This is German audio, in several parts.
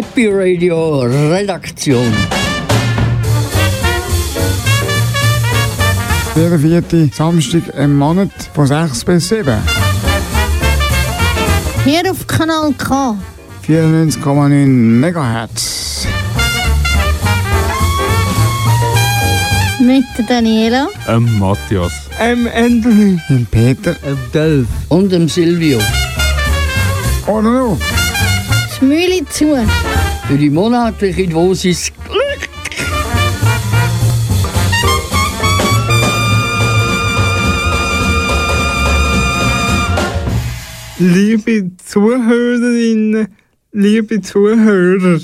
Happy Radio Redaktion. Der vierte Samstag im Monat von 6 bis 7. Hier auf Kanal K. 94,9 MHz. Mit der Daniela. Ähm, Matthias. Ähm, Anthony. Dem Peter. Dem Dolph. Und dem Silvio. Oder noch? Mühle zu. Für die monatliche Dosis Glück. Liebe Zuhörerinnen, liebe Zuhörer,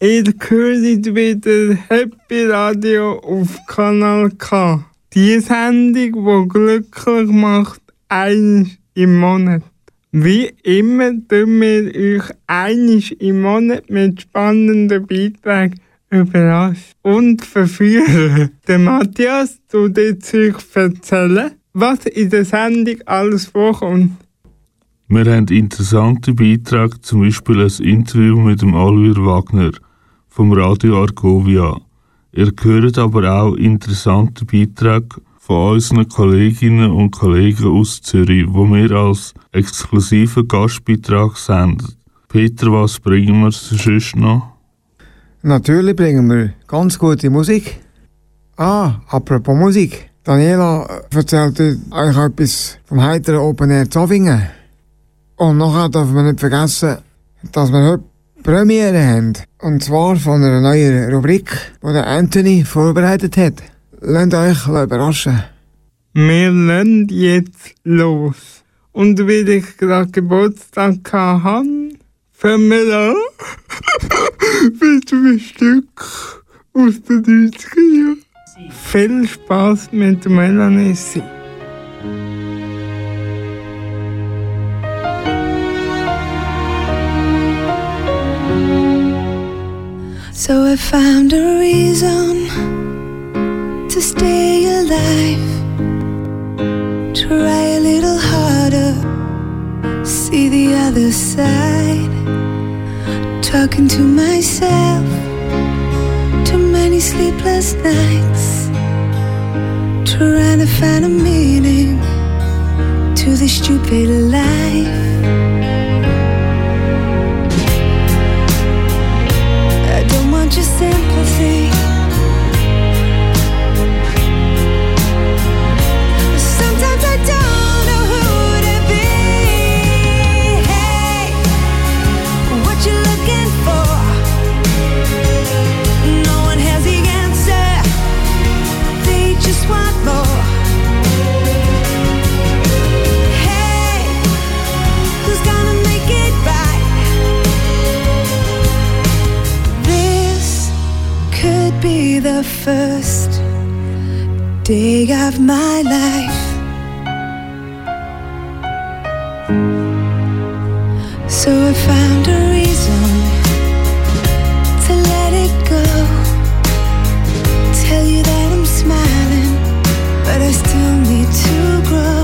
ihr hört wieder Happy Radio auf Kanal K. Die Sendung, die glücklich macht, eins im Monat. Wie immer tun wir euch einiges im Monat mit spannenden Beiträgen überraschen und verführen. Der Matthias tut jetzt euch erzählen, was in der Sendung alles vorkommt. Wir haben interessante Beiträge, zum Beispiel ein Interview mit dem Alvir Wagner vom Radio Argovia. Ihr hört aber auch interessante Beiträge von unseren Kolleginnen und Kollegen aus Zürich, wo wir als exklusiven Gastbeitrag senden. Peter, was bringen wir sonst noch? Natürlich bringen wir ganz gute Musik. Ah, apropos Musik. Daniela erzählt euch etwas vom heiteren Open Air Zofingen. Und nachher darf man nicht vergessen, dass wir heute Premiere haben. Und zwar von einer neuen Rubrik, die Anthony vorbereitet hat. Lasst euch überraschen. Wir lernen jetzt los. Und weil ich gerade Geburtstag hatte, fangen wir an mit einem Stück aus den 30er Jahren. Viel Spaß mit Melanie C. So I found a reason to stay alive. Try a little harder, see the other side. Talking to myself, too many sleepless nights. Trying to find a meaning to this stupid life. I don't want your sympathy. The first day of my life. So I found a reason to let it go. Tell you that I'm smiling, but I still need to grow.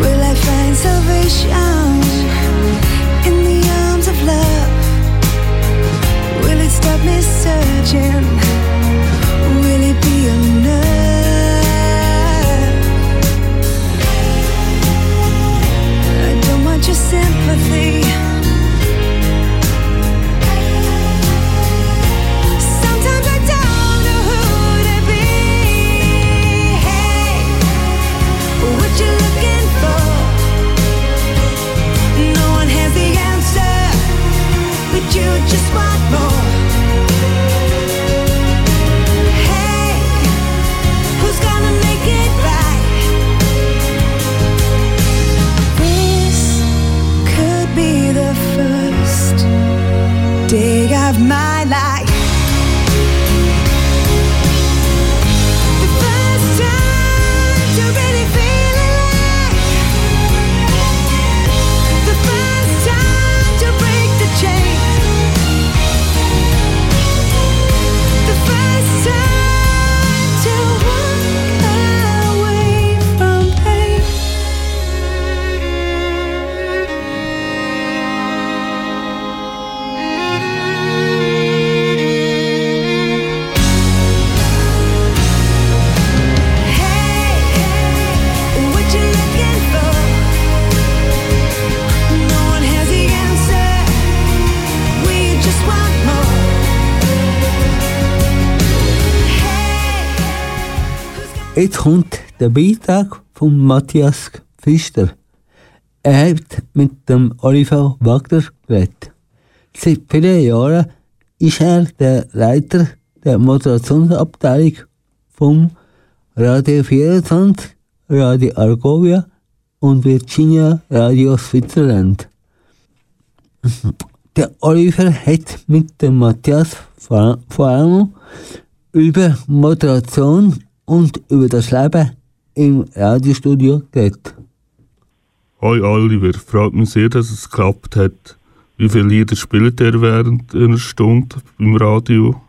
Will I find salvation Jetzt kommt der Beitrag von Matthias Pfister. Er hat mit dem Oliver Wagner geredet. Seit vielen Jahren ist er der Leiter der Moderationsabteilung vom Radio 24, Radio Argovia und Virginia Radio Switzerland. Der Oliver hat mit dem Matthias vor allem über Moderation und über das Leben im Radiostudio geredet. Hoi Oliver, freut mich sehr, dass es geklappt hat. Wie viele Lieder spielt ihr während einer Stunde beim Radio?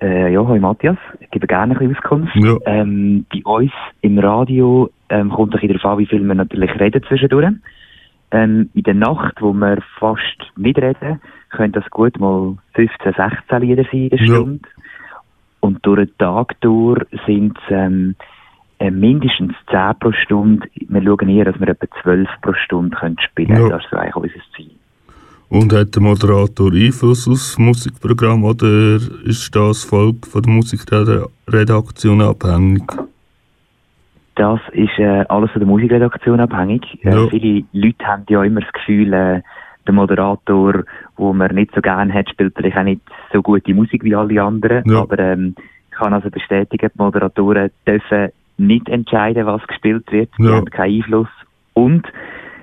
Äh, ja, hallo Matthias. Ich gebe gerne ein bisschen Auskunft. Ja. Ähm, bei uns im Radio ähm, kommt ein bisschen darauf an, wie viel wir natürlich reden zwischendurch. Ähm, in der Nacht, wo wir fast nicht reden, können das gut mal 15, 16 Lieder sein in der Ja. Und durch den Tag durch sind es ähm, äh, mindestens 10 pro Stunde. Wir schauen eher, dass wir etwa 12 pro Stunde können spielen können. Ja. Das ist eigentlich unser Ziel. Und hat der Moderator Einfluss aufs Musikprogramm oder ist das Volk von der Musikredaktion abhängig? Das ist äh, alles von der Musikredaktion abhängig. Äh, Ja. Viele Leute haben ja immer das Gefühl, äh, der Moderator, wo man nicht so gerne hat, spielt vielleicht auch nicht so gute Musik wie alle anderen. Ja. Aber ähm, ich kann also bestätigen, die Moderatoren dürfen nicht entscheiden, was gespielt wird. Sie Ja. haben keinen Einfluss. Und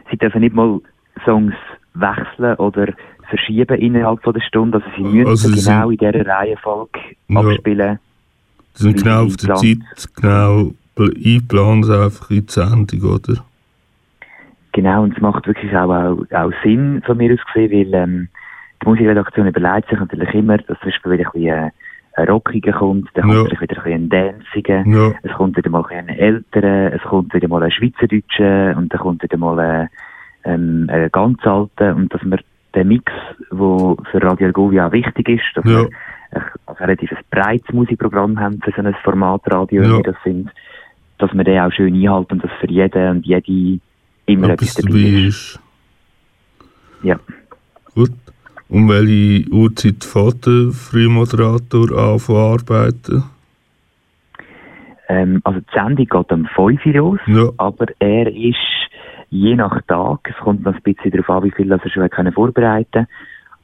sie dürfen nicht mal Songs wechseln oder verschieben innerhalb von der Stunde. Also sie müssen Also sie genau in dieser Reihenfolge Ja. abspielen. Die sind genau auf der. Zeit, genau pl- eingeplant einfach in die Sendung, oder? Genau, und es macht wirklich auch, auch, auch Sinn von mir aus gesehen, weil ähm, die Musikredaktion überlegt sich natürlich immer, dass zum Beispiel wieder ein bisschen äh, ein Rockiger kommt, dann Ja. kommt vielleicht wieder ein Danciger, Ja. es kommt wieder mal ein älterer, es kommt wieder mal ein Schweizerdeutscher und dann kommt wieder mal ein, ähm, ein ganz alter und dass wir den Mix, der für Radio Argovia auch wichtig ist, dass Ja. wir ein, ein relativ breites Musikprogramm haben für so ein Format Radio, Ja. wie das sind, dass wir den auch schön einhalten und dass für jeden und jede immer Etwas dabei ist. ist. Ja. Gut. Um welche Uhrzeit fährt der Frühmoderator an von arbeiten? Ähm, also die Sendung geht um 5 Uhr los, Ja. aber er ist je nach Tag, es kommt noch ein bisschen darauf an, wie viel er schon können vorbereiten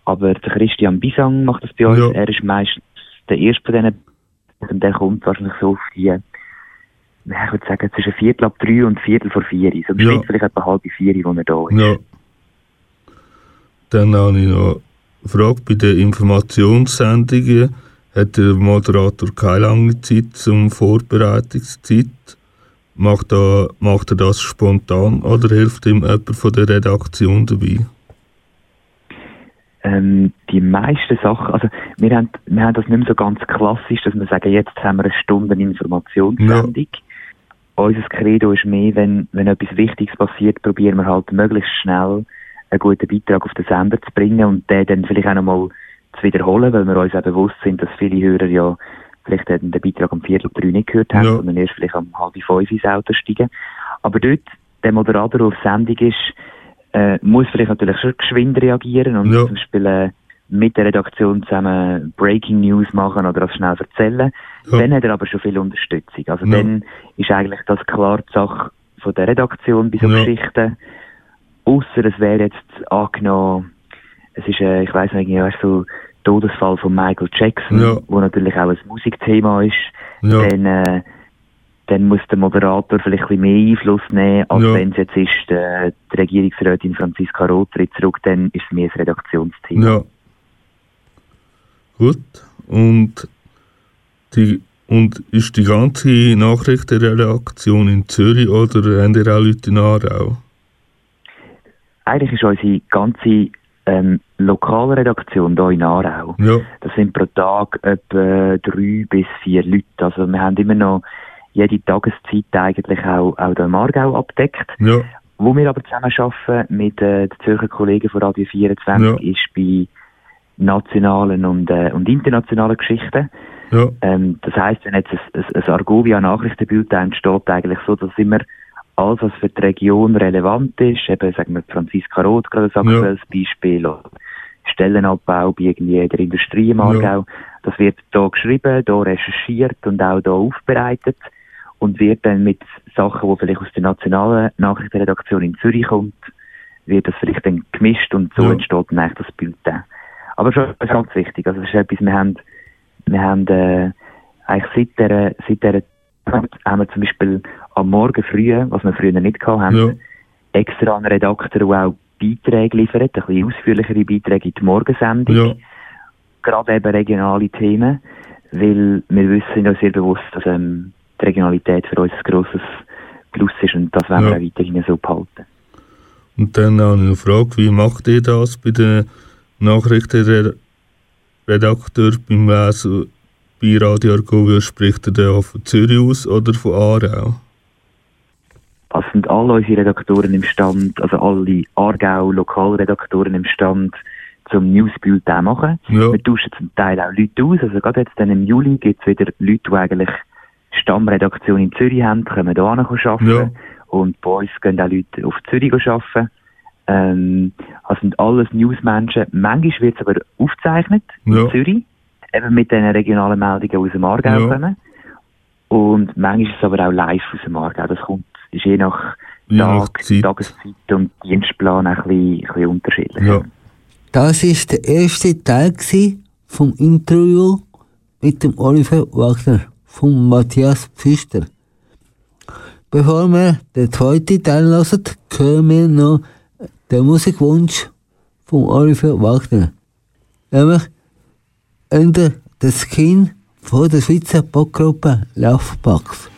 aber der Christian Bisang macht das bei uns, Ja. er ist meistens der erste von denen und der kommt wahrscheinlich so auf die, ich würde sagen, zwischen Viertel ab drei und Viertel vor vier, so im Ja. Schnitt vielleicht etwa halb vier, wo er da ist. Ja. Dann habe ich noch Frage. Bei den Informationssendungen hat der Moderator keine lange Zeit zum Vorbereitungszeit. Macht er, macht er das spontan oder hilft ihm jemand von der Redaktion dabei? Ähm, die meisten Sachen, also wir haben, wir haben das nicht mehr so ganz klassisch, dass wir sagen, jetzt haben wir eine Stunde Informationssendung. Unser Credo ist mehr, wenn, wenn etwas Wichtiges passiert, probieren wir halt möglichst schnell einen guten Beitrag auf den Sender zu bringen und den dann vielleicht auch nochmal zu wiederholen, weil wir uns auch bewusst sind, dass viele Hörer ja vielleicht den Beitrag um Viertel drei nicht gehört haben, Ja. sondern erst vielleicht um halb fünf ins Auto steigen. Aber dort, der Moderator, der auf Sendung ist, äh, muss vielleicht natürlich schon geschwind reagieren und Ja. zum Beispiel äh, mit der Redaktion zusammen Breaking News machen oder das schnell erzählen. Ja. Dann hat er aber schon viel Unterstützung. Also dann ist eigentlich das klar die Sache von der Redaktion bei so. Geschichten. Ausser es wäre jetzt angenommen, es ist, äh, ich weiß nicht, ja, so Todesfall von Michael Jackson, Ja. wo natürlich auch ein Musikthema ist. Ja. Dann, äh, dann muss der Moderator vielleicht ein bisschen mehr Einfluss nehmen, als Ja. wenn es jetzt ist, äh, die Regierungsrätin Franziska Roth tritt zurück, dann ist es mehr ein Redaktionsthema. Ja. Gut. Und, die, und ist die ganze Nachrichtenredaktion in Zürich oder haben ihr auch Leute in Aarau? Eigentlich ist unsere ganze ähm, Lokalredaktion hier in Aarau. Ja. Das sind pro Tag etwa drei bis vier Leute. Also wir haben immer noch jede Tageszeit eigentlich auch, auch hier im Aargau abdeckt. Ja. Wo wir aber zusammen arbeiten mit äh, den Zürcher Kollegen von Radio 24 Ja. ist bei nationalen und, äh, und internationalen Geschichten. Ja. Ähm, das heisst, wenn jetzt ein, ein, ein Argovia Nachrichtenbulletin steht, eigentlich so, dass immer alles, was für die Region relevant ist, eben, sagen wir, Franziska Roth, gerade ein aktuelles Beispiel, oder Stellenabbau bei irgendwie der Industrie im Aargau. Das wird da geschrieben, da recherchiert und auch da aufbereitet und wird dann mit Sachen, die vielleicht aus der nationalen Nachrichtenredaktion in Zürich kommt, wird das vielleicht dann gemischt und so Ja. entsteht dann eigentlich das Bild. dann. Aber schon ist ganz wichtig. Also das ist etwas, wir haben, wir haben äh, eigentlich seit der, seit der haben wir zum Beispiel am Morgen früh, was wir früher nicht gehabt haben, Ja. extra einen Redakteur, der auch Beiträge liefert, ein bisschen ausführlichere Beiträge in die Morgensendung. Ja. Gerade eben regionale Themen, weil wir wissen ja sehr bewusst, dass ähm, die Regionalität für uns ein grosses Plus ist und das wollen Ja. wir auch weiterhin so behalten. Und dann noch eine Frage, wie macht ihr das bei den Nachrichtenredakteur beim Lesen bei Radio Argovia? Spricht er auch von Zürich aus oder von Aarau? Also sind alle unsere Redaktoren im Stand, also alle Aargau Lokalredaktoren im Stand zum Newsbulletin machen. Ja. Wir tauschen zum Teil auch Leute aus. Also gerade jetzt dann im Juli gibt es wieder Leute, die eigentlich Stammredaktion in Zürich haben, können da arbeiten. Ja. Und bei uns gehen auch Leute auf Zürich arbeiten. Ähm, also sind alles Newsmenschen. Manchmal wird es aber aufgezeichnet Ja. in Zürich, eben mit den regionalen Meldungen, aus dem Aargau Ja. kommen. Und manchmal ist es aber auch live aus dem Aargau. Das kommt, ist je nach nach Tag, Zeit. Tageszeit und Dienstplan ein bisschen, ein bisschen unterschiedlich. Ja. Das ist der erste Teil vom Interview mit dem Oliver Wagner von Matthias Pfister. Bevor wir den zweiten Teil hören, hören wir noch den Musikwunsch von Oliver Wagner. Nämlich unter der Skin von der Schweizer Popgruppe Laufbox.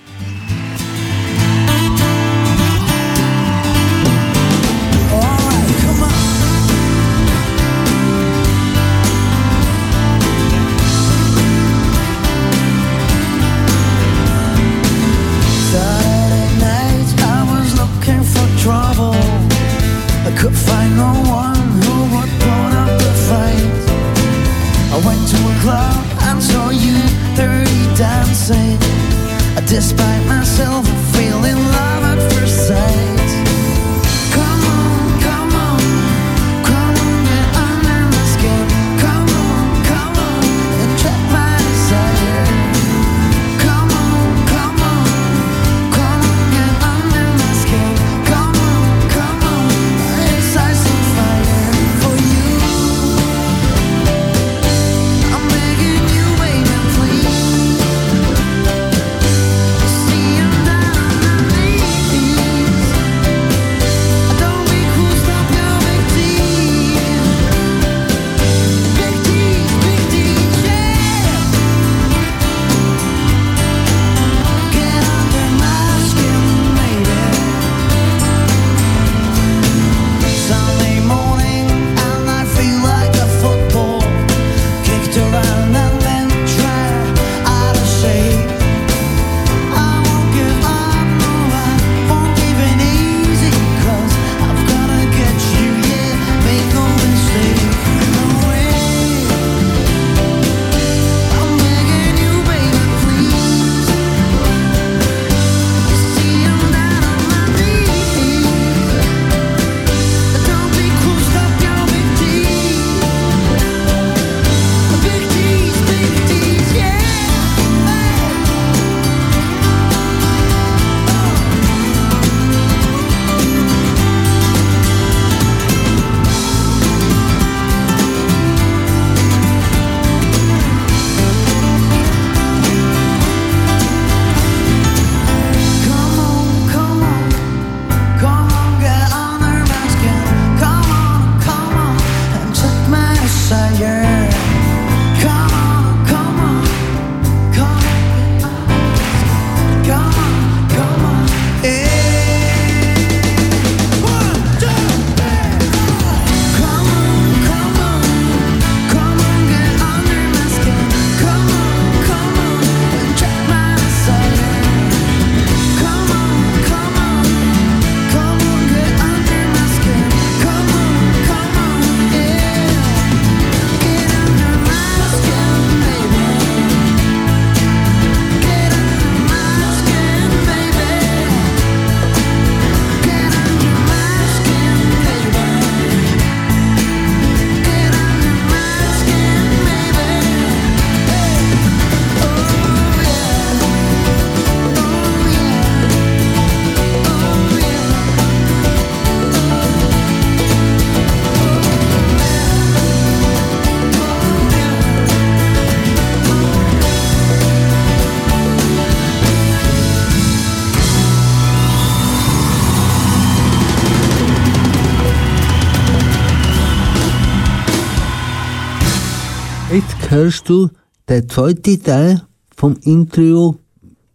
Hörst du den zweiten Teil vom Interview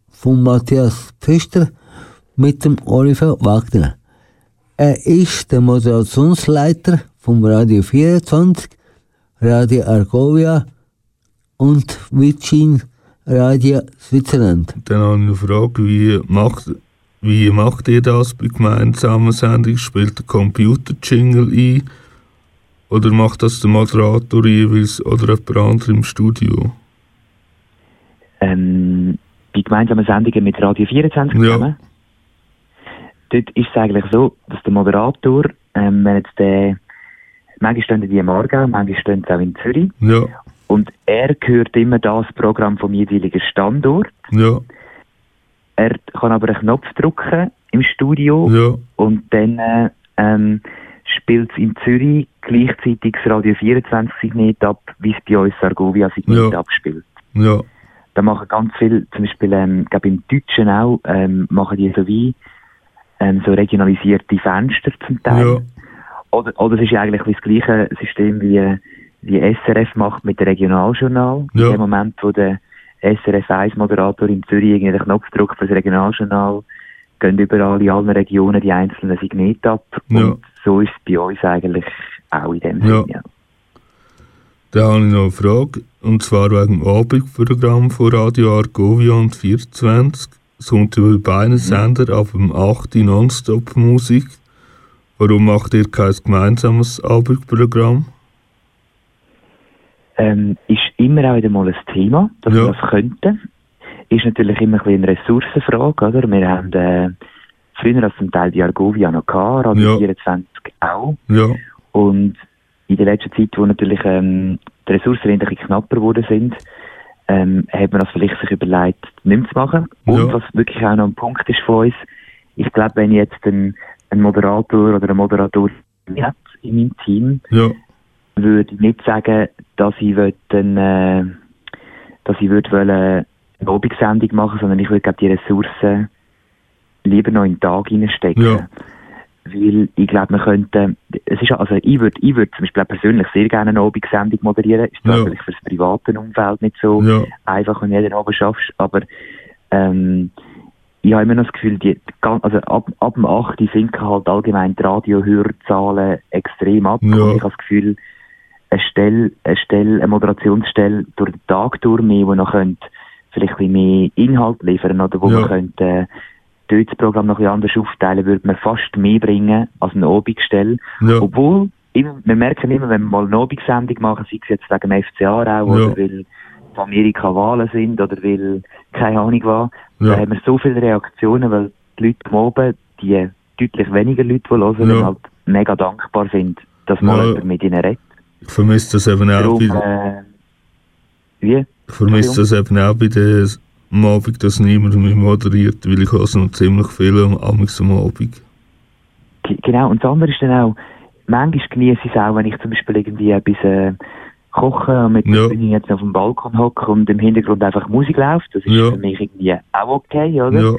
von Matthias Pfister mit dem Oliver Wagner. Er ist der Moderationsleiter vom Radio 24, Radio Argovia und Virgin Radio Switzerland. Dann habe ich eine Frage, wie macht, wie macht ihr das bei gemeinsamen Sendungen? Spielt der Computer Jingle ein? Oder macht das der Moderator jeweils oder jemand anderes im Studio? ähm, bei gemeinsamen Sendungen mit Radio 24 Ja. zusammen. Dort ist es eigentlich so, dass der Moderator, ähm, wenn jetzt der, manchmal stehen die im Aargau, manchmal stehen sie auch in Zürich, Ja, und er hört immer das Programm vom jeweiligen Standort. ja, Er kann aber einen Knopf drücken im Studio ja, und dann äh, ähm, spielt es in Zürich gleichzeitig das Radio 24 Signet ab, wie es bei uns Argovia Signet Ja. abspielt. ja, Da machen ganz viel, zum Beispiel, ähm, glaube im Deutschen auch, ähm, machen die so wie ähm, so regionalisierte Fenster zum Teil. ja, Oder, oder es ist eigentlich das gleiche System wie, wie SRF macht mit dem Regionaljournal. Ja. In dem Moment, wo der SRF 1 Moderator in Zürich irgendwie den Knopf drückt für das Regionaljournal, gehen überall in allen Regionen die einzelnen Signete ab. Ja. Und so ist es bei uns eigentlich auch in dem Ja. Sinne. Ja. Dann habe ich noch eine Frage, und zwar wegen dem Abendprogramm von Radio Argovia und 24. Sonntag bei beiden Sender ab dem 8. Uhr Nonstop Musik. Warum macht ihr kein gemeinsames Abendprogramm? ähm, ist immer auch wieder mal ein Thema, dass Ja. wir das könnten. Ist natürlich immer ein eine Ressourcenfrage, oder? Wir haben äh, früher als zum Teil die Argovia noch gehabt, Radio Ja. 24 auch. Ja, Und in der letzten Zeit, wo natürlich ähm, die Ressourcen ein bisschen knapper geworden sind, ähm, hat man das vielleicht sich überlegt, nicht zu machen. Und Ja. was wirklich auch noch ein Punkt ist von uns, ich glaube, wenn jetzt ein, ein Moderator oder eine Moderatorin hat in meinem Team, ja, würde ich nicht sagen, dass ich will, äh, dass ich würde wollen, eine Abendsendung machen, sondern ich würde glaube die Ressourcen lieber noch in den Tag hineinstecken. Ja. Weil ich glaube, man könnte, es ist, also ich würde, ich würde zum Beispiel persönlich sehr gerne eine Abendsendung moderieren. Ist Ja. vielleicht für das private Umfeld nicht so ja, einfach, wenn du jeden Abend schaffst, aber ähm, ich habe immer noch das Gefühl, die, also ab, ab dem 8. sinken halt allgemein die Radiohörzahlen extrem ab. Ja. Und ich habe das Gefühl, eine Stelle, eine Stelle, eine Moderationsstelle durch den Tag durch mehr, wo noch könnt vielleicht ein mehr Inhalt liefern oder wo Ja. man könnte äh, das Programm noch ein anders aufteilen, würde man fast mehr bringen als eine Abendstelle. ja, Obwohl, immer, wir merken immer, wenn wir mal eine Abendsendung machen, sei es jetzt wegen dem FCA auch, Ja. oder weil in Amerika Wahlen sind, oder weil, keine Ahnung da ja, haben wir so viele Reaktionen, weil die Leute Abend, die deutlich weniger Leute, die hören, Ja. halt mega dankbar sind, dass mal Ja. jemand mit ihnen redet. ich vermisse das eben auch Darum, äh, wie? Ich vermisse das eben auch bei der am Abend, dass niemand mehr moderiert, weil ich höre noch ziemlich viel am am Abend. Genau, und das andere ist dann auch, manchmal genieße ich es auch, wenn ich zum Beispiel irgendwie etwas äh, koche und mit Ja. der Freundin jetzt auf dem Balkon hocke und im Hintergrund einfach Musik läuft. Das ist Ja. für mich irgendwie auch okay, oder? Ja,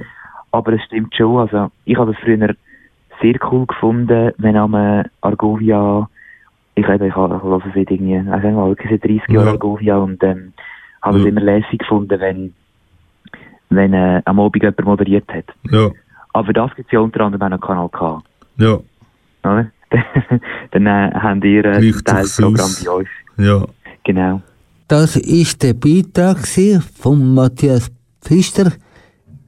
Aber es stimmt schon, also ich habe das früher sehr cool gefunden, wenn am Argovia, ich eben, ich habe ich höre seit irgendwie, ich mal, wirklich seit 30 Jahren Ja. Argovia und ähm, habe Ja. es immer lässig gefunden, wenn, wenn äh, am Abend jemand moderiert hat. ja, Aber das gibt es ja unter anderem auch noch Kanal K. ja, Oder? Dann äh, haben ihr äh, ein Teilprogramm bei euch. ja. Genau. Das ist der Beitrag von Matthias Pfister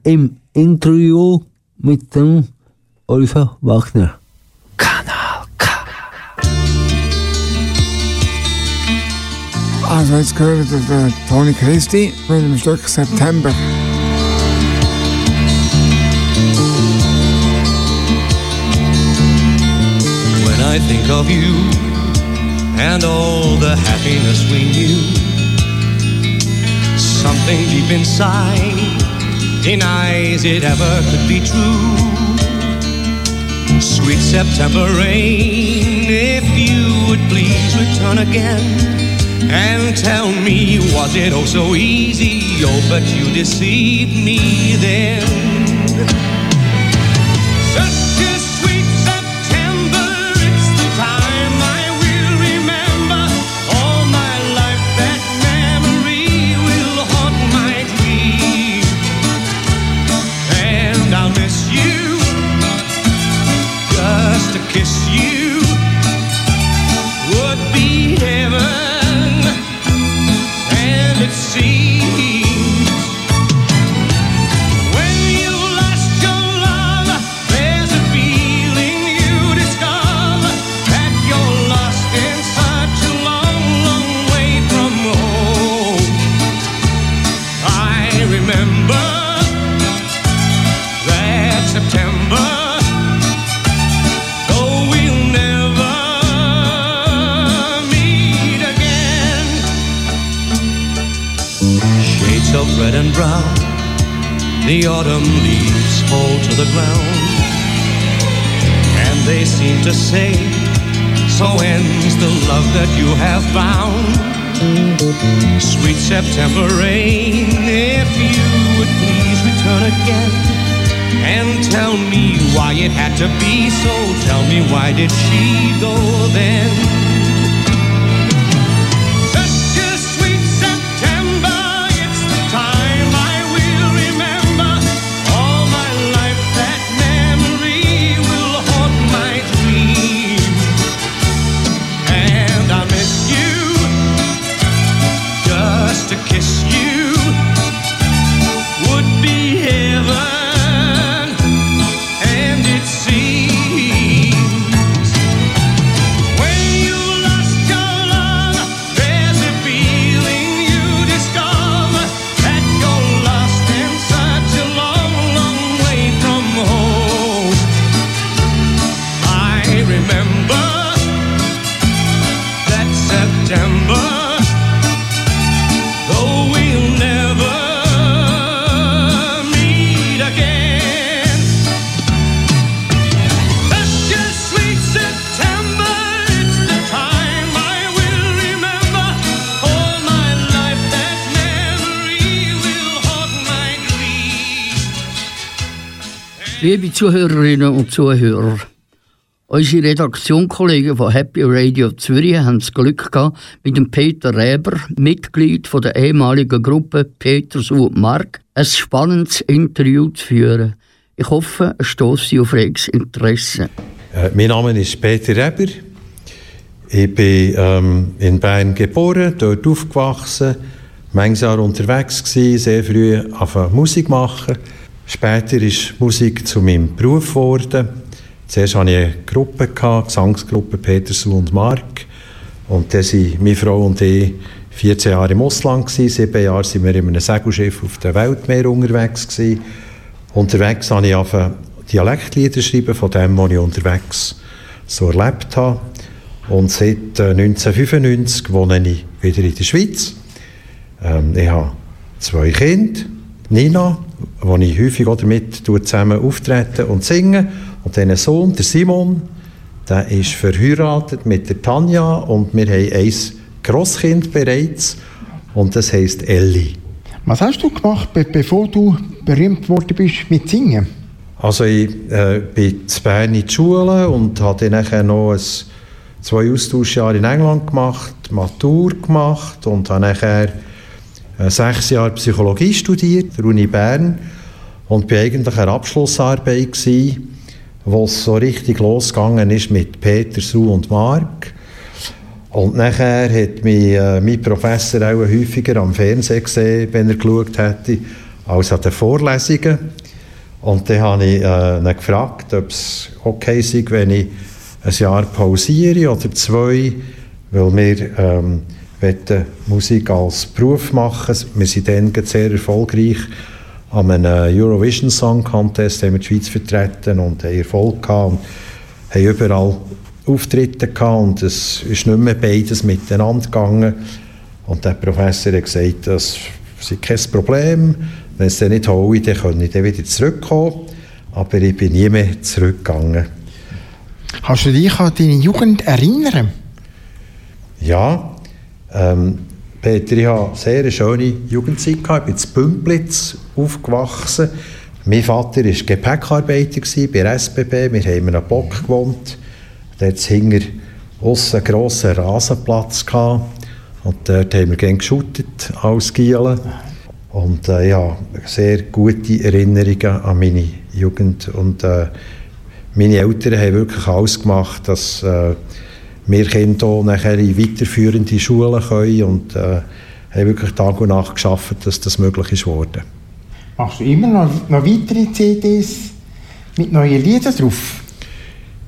im Interview mit dem Oliver Wagner. Also jetzt gehört der, der Toni Christi mit dem Stück September. When I think of you and all the happiness we knew, something deep inside denies it ever could be true. Sweet September rain, if you would please return again and tell me, was it oh so easy? Oh, but you deceived me then. Liebe Zuhörerinnen und Zuhörer, unsere Redaktionskollegen von Happy Radio Zürich haben das Glück gehabt, mit dem Peter Reber, Mitglied von der ehemaligen Gruppe Peters und Mark, ein spannendes Interview zu führen. Ich hoffe, es stößt Sie auf reges Interesse. Äh, mein Name ist Peter Reber. Ich bin ähm, in Bern geboren, dort aufgewachsen, manches Jahr unterwegs gewesen, sehr früh angefangen Musik machen. Später ist Musik zu meinem Beruf geworden. Zuerst hatte ich eine Gruppe, gehabt, Gesangsgruppe Petersen und Mark. Und dann waren meine Frau und ich 14 Jahre im Ausland. Sieben Jahre waren wir in einem Segelschiff auf dem Weltmeer unterwegs. Gewesen. Unterwegs habe ich angefangen, Dialektlieder schreiben, von dem, was ich unterwegs so erlebt habe. Und seit äh, 1995 wohne ich wieder in der Schweiz. Ähm, ich habe zwei Kinder. Nina, wo ich häufig auch damit zusammen auftreten und singen. Und dann Sohn, der Simon, der ist verheiratet mit der Tanja und wir haben ein Grosskind bereits und das heisst Elli. Was hast du gemacht, be bevor du berühmt worden bist mit Singen? Also ich äh, bin zu Bern in die Schule und habe dann nachher noch ein, zwei Austauschjahre in England gemacht, Matur gemacht und habe nachher sechs Jahre Psychologie studiert, der Uni Bern und bin eigentlich eine Abschlussarbeit gewesen, wo es so richtig losgegangen ist mit Peter, Su und Mark. Und nachher hat mich äh, mein Professor auch häufiger am Fernsehen gesehen, wenn er geschaut hätte, als an den Vorlesungen. Und dann habe ich äh, ihn gefragt, ob es okay sei, wenn ich ein Jahr pausiere oder zwei, weil wir ähm, wollten Musik als Beruf machen. Wir sind dann sehr erfolgreich an einem Eurovision Song Contest haben wir die Schweiz vertreten und haben Erfolg gehabt und haben überall Auftritte gehabt und es ist nicht mehr beides miteinander gegangen. Und der Professor hat gesagt, das sei kein Problem, wenn es dann nicht hole, dann kann ich dann wieder zurückkommen. Aber ich bin nie mehr zurückgegangen. Kannst du dich an deine Jugend erinnern? Ja, ähm, Peter, ich hatte eine sehr schöne Jugendzeit. Ich bin in Bümplitz aufgewachsen. Mein Vater war Gepäckarbeiter bei der SBB. Wir haben in einem Block gewohnt. Dort hinter aussen einen grossen Rasenplatz. Und dort haben wir gerne geschuttet als Gielen. Und äh, ja, sehr gute Erinnerungen an meine Jugend. Und äh, meine Eltern haben wirklich alles gemacht, dass äh, wir Kinder auch nachher in weiterführende Schulen können und äh, haben wirklich Tag und Nacht geschafft, dass das möglich ist worden. Machst du immer noch, noch weitere CDs mit neuen Liedern drauf?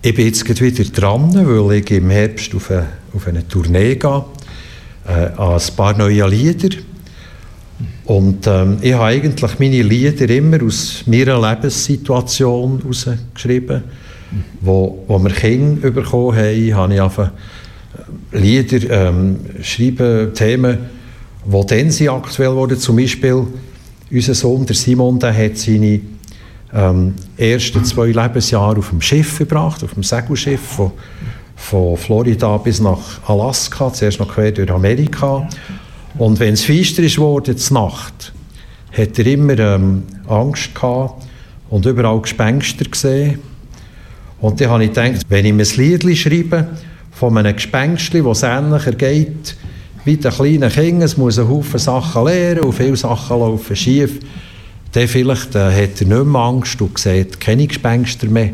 Ich bin jetzt wieder dran, weil ich im Herbst auf eine, auf eine Tournee gehe, äh, an ein paar neue Lieder. Und ähm, ich habe eigentlich meine Lieder immer aus meiner Lebenssituation herausgeschrieben. Wo, wo wir Kinder bekommen haben, habe ich einfach Lieder ähm, schreiben, Themen, die dann sind aktuell wurden. Zum Beispiel unser Sohn, der Simon, der hat seine ähm, ersten zwei Lebensjahre auf dem Schiff verbracht, auf dem Segelschiff von, von Florida bis nach Alaska, zuerst noch quer durch Amerika. Und wenn es feister ist zur Nacht, hat er immer ähm, Angst gehabt und überall Gespenster gesehen. Und dann habe ich gedacht, wenn ich mir ein Lied schreibe von einem Gespenstli, das ähnlicher geht wie den kleinen Kindern, es muss einen Haufen Sachen lernen und viele Sachen laufen schief, dann vielleicht äh, hat er nicht mehr Angst und sieht keine Gespenster mehr.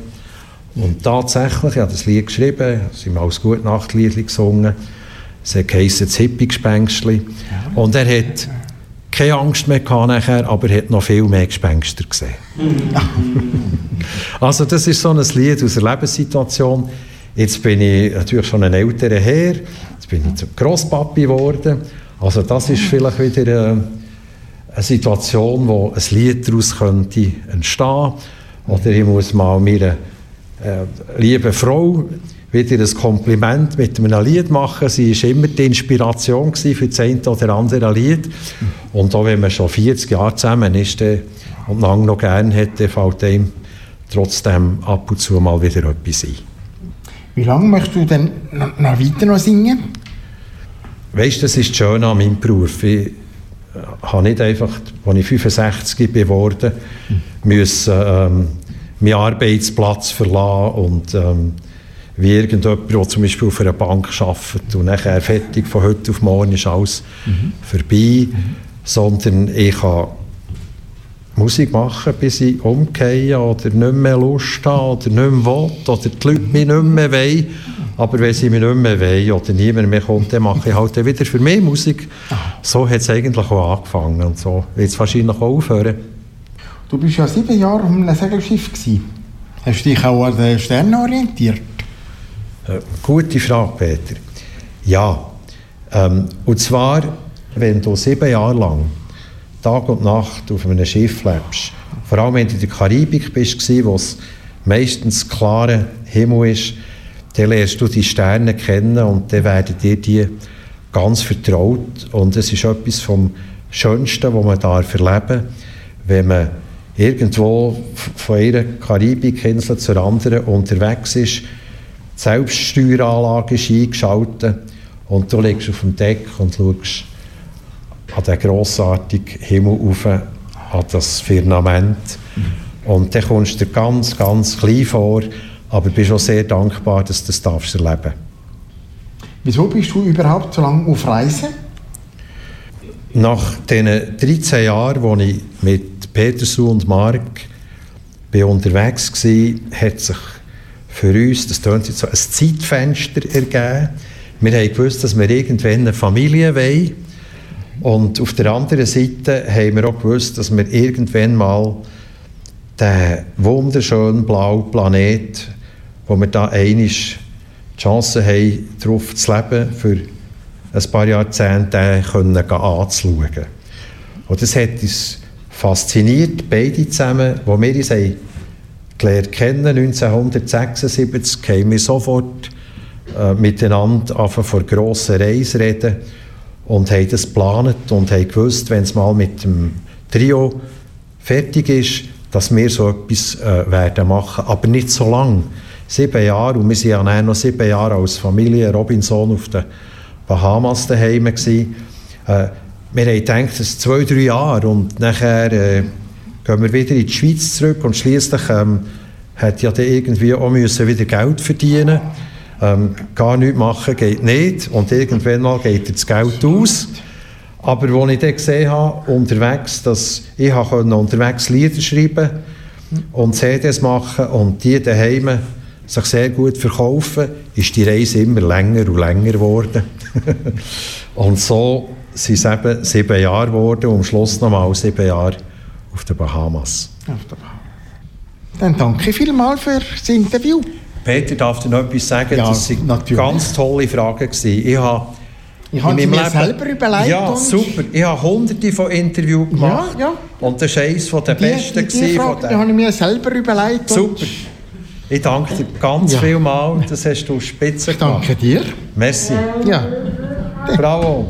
Und tatsächlich, ich habe das Lied geschrieben, es sind als Gute-Nacht-Lied gesungen, es heisst das Hippie-Gespenstli. Und er hat keine Angst mehr gehabt nachher, aber er hat noch viel mehr Gespenster gesehen. also das ist so ein Lied aus der Lebenssituation. Jetzt bin ich natürlich schon ein älterer Herr, jetzt bin ich zum Grosspapi geworden. Also das ist vielleicht wieder äh, eine Situation, wo ein Lied daraus könnte entstehen. Oder ich muss mal meiner äh, lieben Frau wieder ein Kompliment mit einem Lied machen. Sie war immer die Inspiration für das eine oder andere Lied. Und auch wenn man schon 40 Jahre zusammen ist und lange noch gerne dann fällt einem trotzdem ab und zu mal wieder etwas ein. Wie lange möchtest du denn noch, weiter noch singen? Weißt du, das ist das Schöne an meinem Beruf. Ich äh, habe nicht einfach, als ich 65 geworden bin, müssen, ähm, meinen Arbeitsplatz verlassen und ähm, wie irgendjemand, der zum Beispiel auf einer Bank arbeitet und nachher fertig von heute auf morgen ist alles vorbei, sondern ich kann Musik machen, bis ich umgehe oder nicht mehr Lust habe oder nicht mehr will oder die Leute mich nicht mehr wollen. Aber wenn sie mich nicht mehr wollen oder niemand mehr kommt, dann mache ich halt wieder für mich Musik. So hat es eigentlich auch angefangen und so wird es wahrscheinlich auch aufhören. Du bist ja sieben Jahre auf einem Segelschiff. Gewesen. Hast du dich auch an den Sternen orientiert? Äh, gute Frage, Peter. Ja, ähm, und zwar, wenn du sieben Jahre lang Tag und Nacht auf einem Schiff lebst, vor allem wenn du in der Karibik bist, wo es meistens klarer Himmel ist, dann lernst du die Sterne kennen und dann werden dir die ganz vertraut und es ist etwas vom Schönsten, was man darf erleben wenn man irgendwo von einer Karibikinsel zur anderen unterwegs ist, Selbststeueranlage ist eingeschaltet und du liegst auf dem Deck und schaust an den grossartigen Himmel rauf, an das Firmament. Und dann kommst du dir ganz, ganz klein vor, aber bist auch sehr dankbar, dass du das darfst erleben Wieso bist du überhaupt so lange auf Reisen? Nach diesen 13 Jahren, als ich mit Petersu und Mark bin unterwegs war, hat sich für uns, das tönt jetzt so, ein Zeitfenster ergeben. Wir haben gewusst, dass wir irgendwann eine Familie wollen. Und auf der anderen Seite haben wir auch gewusst, dass wir irgendwann mal den wunderschönen blauen Planet, wo wir da die Chance haben, darauf zu leben, für ein paar Jahrzehnte können anzuschauen. Und das hat uns fasziniert, beide zusammen, wo wir uns haben gelernt kennen, 1976, haben wir sofort äh, miteinander vor grossen Reise reden und haben das geplant und haben gewusst, wenn es mal mit dem Trio fertig ist, dass wir so etwas äh, werden machen, aber nicht so lang. Sieben Jahre, und wir sind ja noch sieben Jahre als Familie Robinson auf den Bahamas daheim. Äh, wir haben gedacht, ist zwei, drei Jahre und nachher äh, gehen wir wieder in die Schweiz zurück und schließlich ähm, hat ja dann irgendwie auch müssen wieder Geld verdienen ähm, gar nichts machen geht nicht und irgendwann mal geht das Geld aus. Aber als ich dann gesehen habe, unterwegs, dass ich habe unterwegs Lieder schreiben und CDs machen und die daheim sich sehr gut verkaufen, ist die Reise immer länger und länger geworden. und so sind es eben sieben Jahre geworden und am Schluss nochmal sieben Jahre auf den Bahamas. Dann danke vielmals für das Interview. Peter, darf dir noch etwas sagen? Ja, das waren natürlich. ganz tolle Fragen. Gewesen. Ich habe Ich habe mir Leben- selber überlegt. Ja, super. Ich habe hunderte von Interviews gemacht. Ja, ja. Und das war eines der Die, besten. die, die Frage von die den- habe ich mir selber überlegt. Super. Ich danke dir ganz Ja. vielmals. Das hast du spitze gemacht. Danke dir. Merci. Ja. Bravo.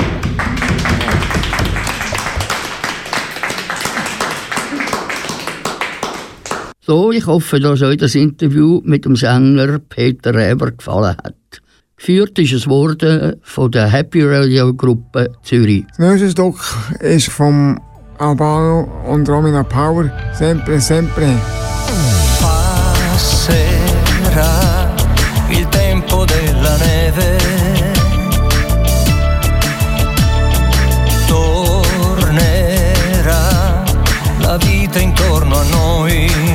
So, ich hoffe, dass euch das Interview mit dem Sänger Peter Reber gefallen hat. Geführt ist es worden von der Happy Radio Gruppe Zürich. Das nächste Stück ist vom Albano und Romina Power, Sempre Sempre. Passerà il tempo della neve. Tornerà la vita intorno a noi.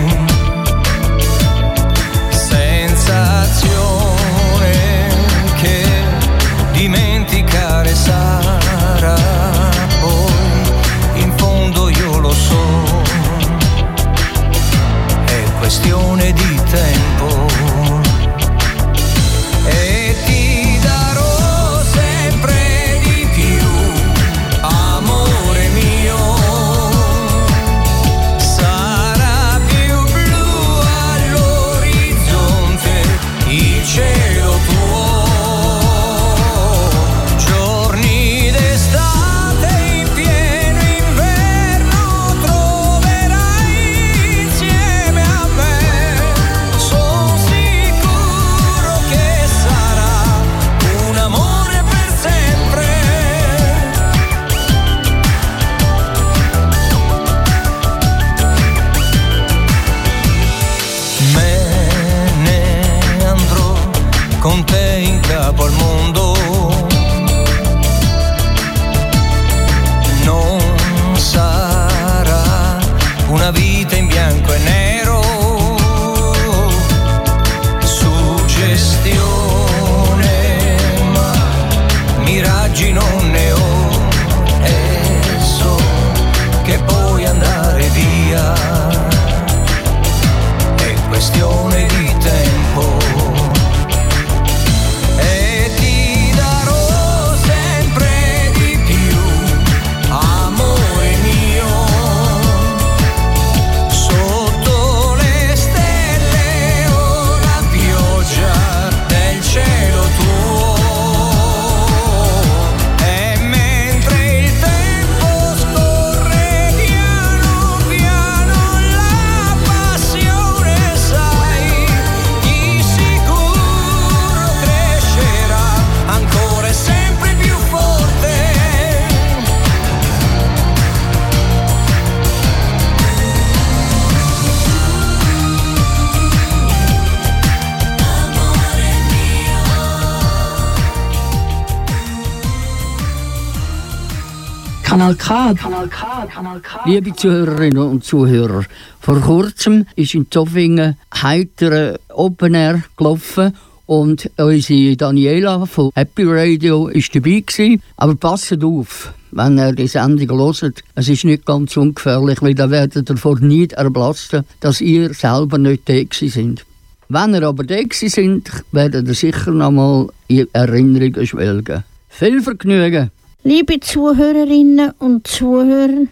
K. Kanal K. Kanal K. Liebe Zuhörerinnen und Zuhörer, vor kurzem ist in Zoffingen heiter Open Air gelaufen und unsere Daniela von Happy Radio ist dabei gewesen. Aber passet auf, wenn ihr die Sendung hört, es ist nicht ganz ungefährlich, weil da werdet ihr vor nicht erblassen, dass ihr selber nicht da sind. Wenn ihr aber da sind, werdet ihr sicher noch mal in Erinnerungen schwelgen. Viel Vergnügen! Liebe Zuhörerinnen und Zuhörer,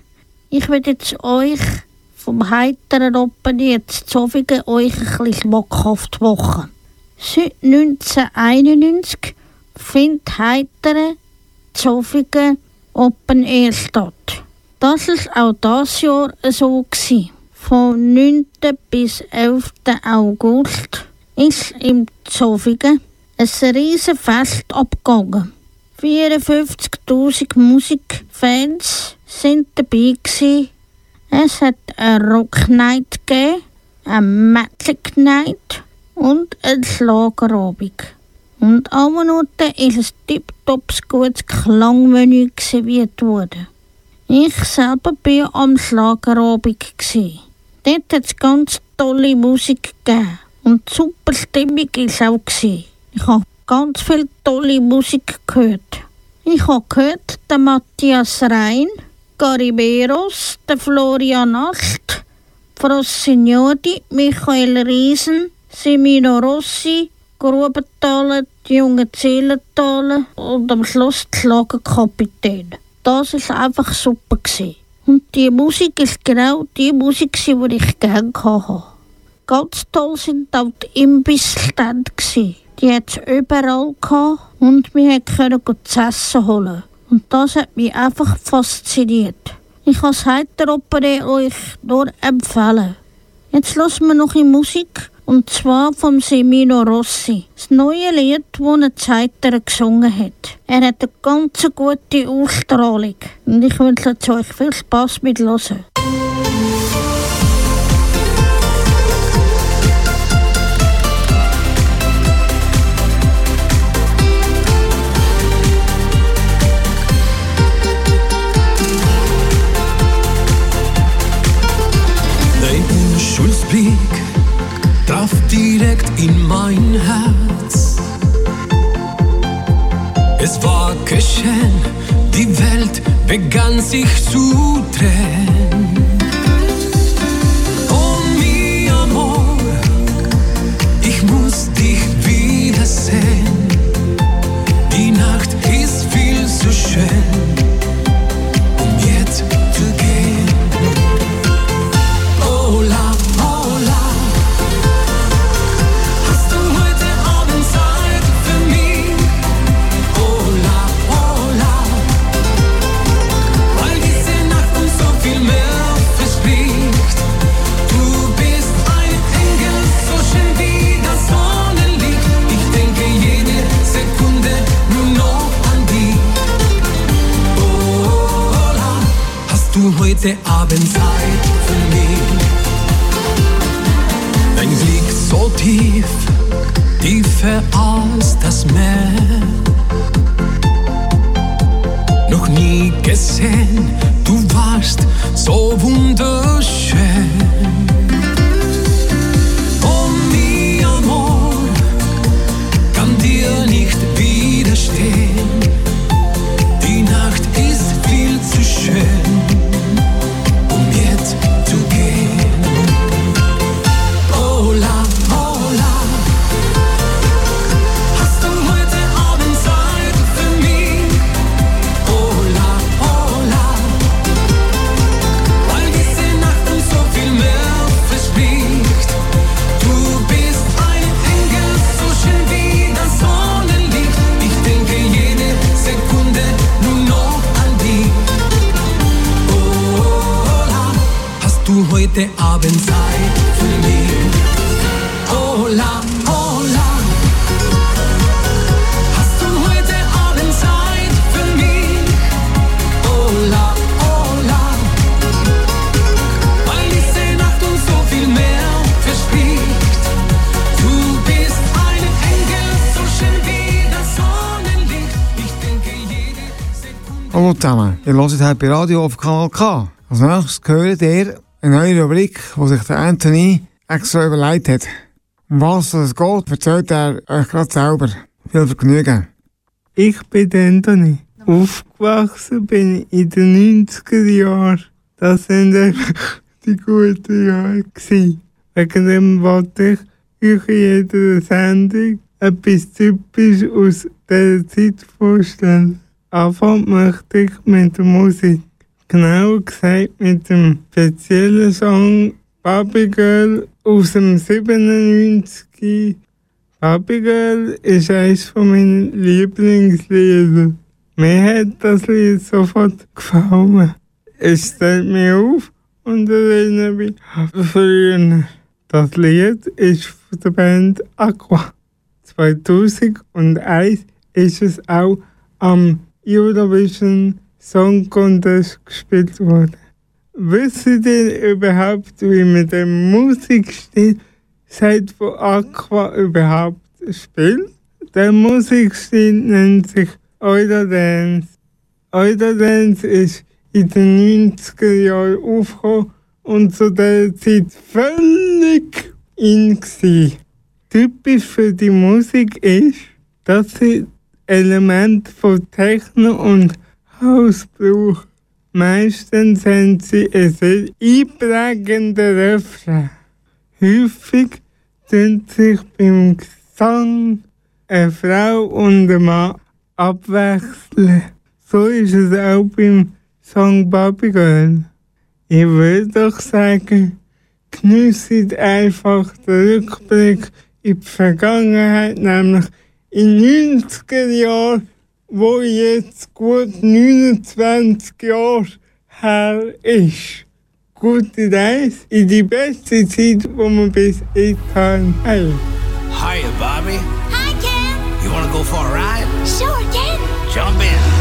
ich will jetzt euch vom heiteren Open jetzt Zofingen euch ein bisschen schmackhaft machen. Seit 1991 findet heitere Zofingen Open Air statt. Das ist auch das Jahr so gewesen. Vom 9. bis 11. August ist im Zofingen ein riesen Fest abgegangen. 54.000 Musikfans sind dabei gewesen. Es hat eine Rock Night gegeben, eine Metal Night und ein Schlagerabend. Und alle Minuten ist ein tiptops gutes Klangmenü serviert worden. Ich selber bin am Schlagerabend. Dort hat es ganz tolle Musik gegeben. Und super Stimmung war auch. Ich ganz viel tolle Musik gehört. Ich habe gehört, der Matthias Rein, Gariberos, der Florian Nacht, Frosignodi, Michael Riesen, Semino Rossi, Grubenthaler, die jungen Zählenthaler und am Schluss die Schlagerkapitän. Das war einfach super. Gewesen. Und die Musik ist genau die Musik, die ich gerne hatte. Ganz toll sind auch die Imbissstände. Die hat es überall gehabt und wir konnten zu essen holen. Und das hat mich einfach fasziniert. Ich kann es heute Opere euch nur empfehlen. Jetzt lassen wir noch in Musik. Und zwar vom Semino Rossi. Das neue Lied, das er Zeiter gesungen hat. Er hat eine ganz gute Ausstrahlung. Und ich wünsche euch viel Spaß mit Hören. Schulsblick traf direkt in mein Herz. Es war geschehen, die Welt begann sich zu drehen. Hallo zusammen, ihr hört heute bei Radio auf Kanal K. Als nächstes gehört ihr eine neue Rubrik, die sich der Anthony extra überlegt hat. Um was es geht, erzählt er euch gerade selber. Viel Vergnügen. Ich bin Anthony. Aufgewachsen bin ich in den 90er Jahren. Das sind die guten Jahre. Gewesen. Wegen dem wollte ich euch in jeder Sendung etwas typisch aus dieser Zeit vorstellen. Anfangen möchte ich mit der Musik. Genauer gesagt mit dem speziellen Song Baby Girl aus dem 97. Baby Girl ist eines von meinen Lieblingsliedern. Mir hat das Lied sofort gefallen. Es stellt mich auf und erinnert mich an früher. Das Lied ist von der Band Aqua. 2001 ist es auch am Eurovision Song Contest gespielt worden. Wisst ihr überhaupt, wie man den Musikstil seit von Aqua überhaupt spielt? Der Musikstil nennt sich Eurodance. Eurodance ist in den 90er Jahren aufgekommen und zu der Zeit völlig in gewesen. Typisch für die Musik ist, dass sie Elemente von Techno und House braucht. Meistens haben sie einen sehr einprägenden Refrain. Häufig tun sich beim Gesang eine Frau und ein Mann abwechseln. So ist es auch beim Song Baby Girl. Ich würde doch sagen, genießt einfach den Rückblick in die Vergangenheit, nämlich in 90er Jahren, wo jetzt gut 29 Jahre her ist. gute Reise in die beste Zeit, die wir bis jetzt haben. Hiya, Bobby. Hi, Ken. You want to go for a ride? Sure, Ken. Jump in.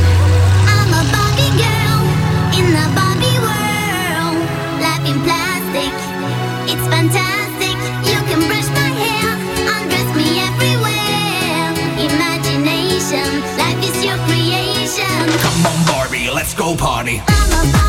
Let's go party.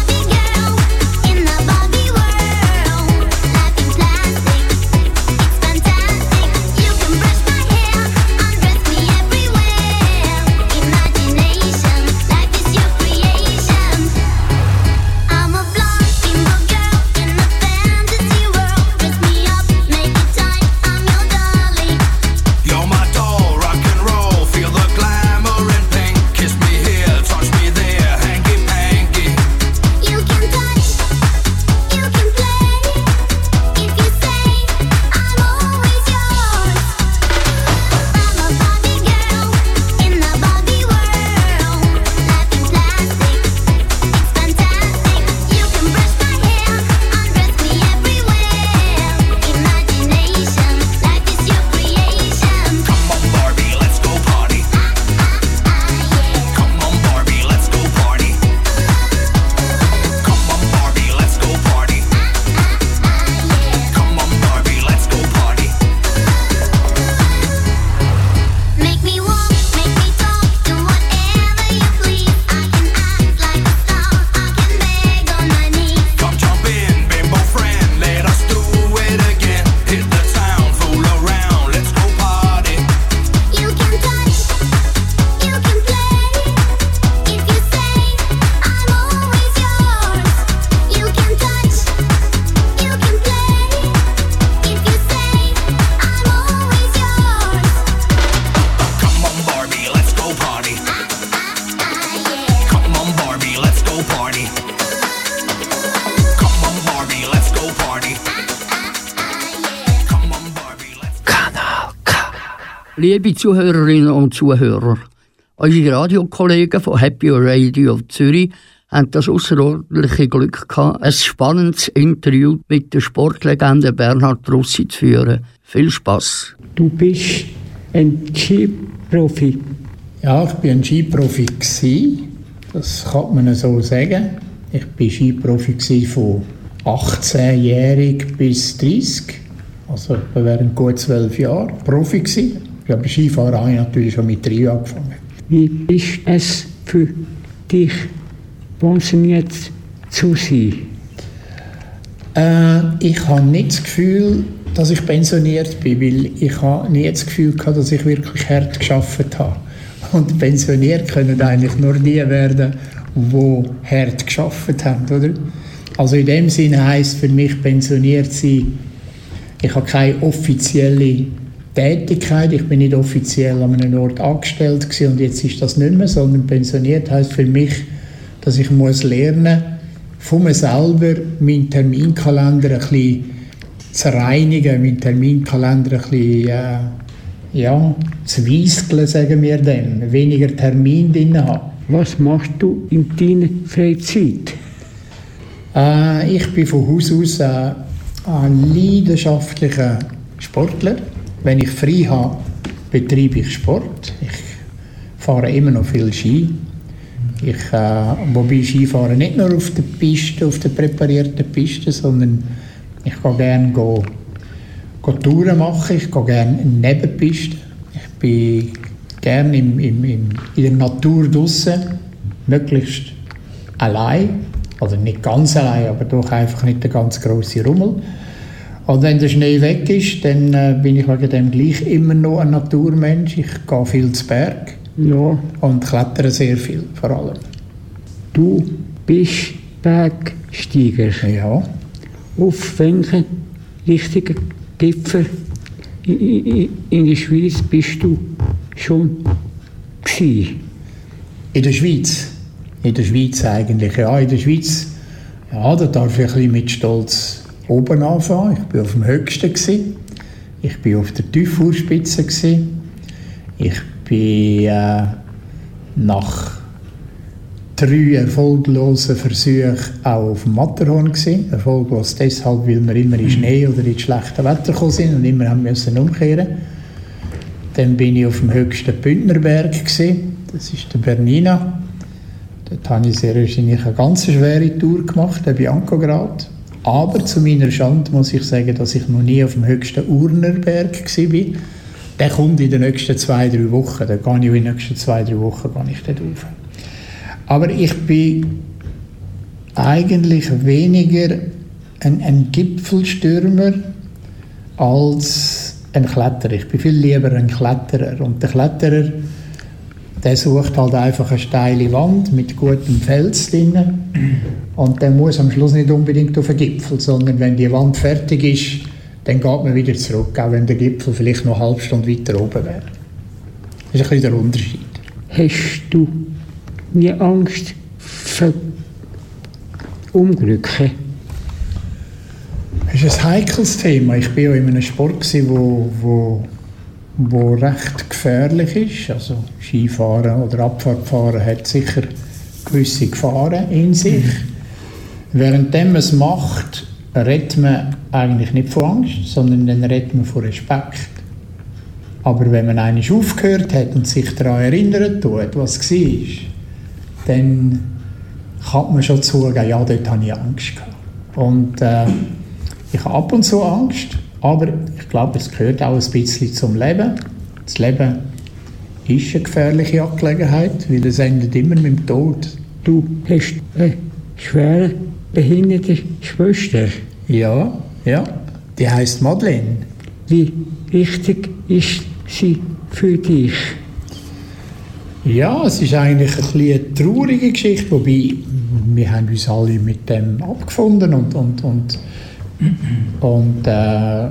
Liebe Zuhörerinnen und Zuhörer, unsere Radiokollegen von Happy Radio Zürich haben das außerordentliche Glück gehabt, ein spannendes Interview mit der Sportlegende Bernhard Russi zu führen. Viel Spaß. Du bist ein Skiprofi. Ja, ich bin ein Skiprofi. Gewesen. Das kann man so sagen. Ich war Skiprofi von 18-jährig bis 30. Also etwa während gut zwölf Jahren Profi gewesen. Ja, bei Skifahren habe ich natürlich schon mit drei angefangen. Wie ist es für dich, pensioniert zu sein? Äh, ich habe nicht das Gefühl, dass ich pensioniert bin, weil ich habe nie das Gefühl gehabt, dass ich wirklich hart geschafft habe. Und pensioniert können eigentlich nur die werden, die hart geschafft haben, oder? Also in dem Sinne heisst für mich pensioniert sein, ich habe keine offizielle Tätigkeit, ich bin nicht offiziell an einem Ort angestellt und jetzt ist das nicht mehr, sondern pensioniert heißt für mich, dass ich muss lernen von mir selber meinen Terminkalender ein bisschen zu reinigen, meinen Terminkalender ein bisschen äh, ja, zu weisseln, sagen wir dem, weniger Termin drin haben. Was machst du in deiner Freizeit? Äh, ich bin von Haus aus äh, ein leidenschaftlicher Sportler. Wenn ich frei habe, betreibe ich Sport. Ich fahre immer noch viel Ski. Ich, äh, wobei Skifahren nicht nur auf der Piste, auf der präparierten Piste, sondern ich gehe gerne go, go Touren machen. Ich gehe gerne Nebenpisten. Ich bin gerne im, im, im, in der Natur draußen, möglichst allein. Also nicht ganz allein, aber doch einfach nicht der ganz große Rummel. Und wenn der Schnee weg ist, dann äh, bin ich wegen dem gleich immer noch ein Naturmensch. Ich gehe viel zu Berg Ja, und klettere sehr viel, vor allem. du bist Bergsteiger. Ja. Auf welchen richtigen Gipfel in, in, in der Schweiz bist du schon gewesen? In der Schweiz? In der Schweiz eigentlich, ja. In der Schweiz, ja, da darf ich ein bisschen mit Stolz oben anfangen. Ich war auf dem höchsten. Gewesen. Ich war auf der Tiefurspitze. Ich bin äh, nach drei erfolglose Versuche auch auf dem Matterhorn gewesen. Erfolglos deshalb, weil wir immer in Schnee oder in schlechtem Wetter gekommen sind und immer haben müssen umkehren. Dann bin ich auf dem höchsten Bündnerberg gewesen. Das ist der Bernina. Dort habe ich sehr wahrscheinlich eine ganz schwere Tour gemacht, der Biancograd. Aber zu meiner Schande muss ich sagen, dass ich noch nie auf dem höchsten Urnerberg war. Der kommt in den nächsten zwei, drei Wochen. Da gehe ich in den nächsten zwei, drei Wochen gehe ich dort rauf. Aber ich bin eigentlich weniger ein, ein Gipfelstürmer als ein Kletterer. Ich bin viel lieber ein Kletterer. Und der Kletterer, der sucht halt einfach eine steile Wand mit gutem Fels drin. Und der muss am Schluss nicht unbedingt auf den Gipfel, sondern wenn die Wand fertig ist, dann geht man wieder zurück, auch wenn der Gipfel vielleicht noch eine halbe Stunde weiter oben wäre. Das ist ein bisschen der Unterschied. Hast du nie Angst vor Unglücken? Das ist ein heikles Thema. Ich war ja in einem Sport, der wo, wo, wo recht gefährlich ist. Also Skifahren oder Abfahrtfahren hat sicher gewisse Gefahren in sich. Währenddem man es macht, redet man eigentlich nicht von Angst, sondern dann redet man von Respekt. Aber wenn man einmal aufgehört hat und sich daran erinnern tut, was war, dann kann man schon zugeben, ja, dort hatte ich Angst. Gehabt. Und äh, ich habe ab und zu Angst, aber ich glaube, es gehört auch ein bisschen zum Leben. Das Leben ist eine gefährliche Angelegenheit, weil es endet immer mit dem Tod. Du hast eine schwer behinderte Schwester. Ja, ja. Die heißt Madeleine. Wie wichtig ist sie für dich? Ja, es ist eigentlich ein bisschen eine traurige Geschichte, wobei wir haben uns alle mit dem abgefunden und, und, und, und äh,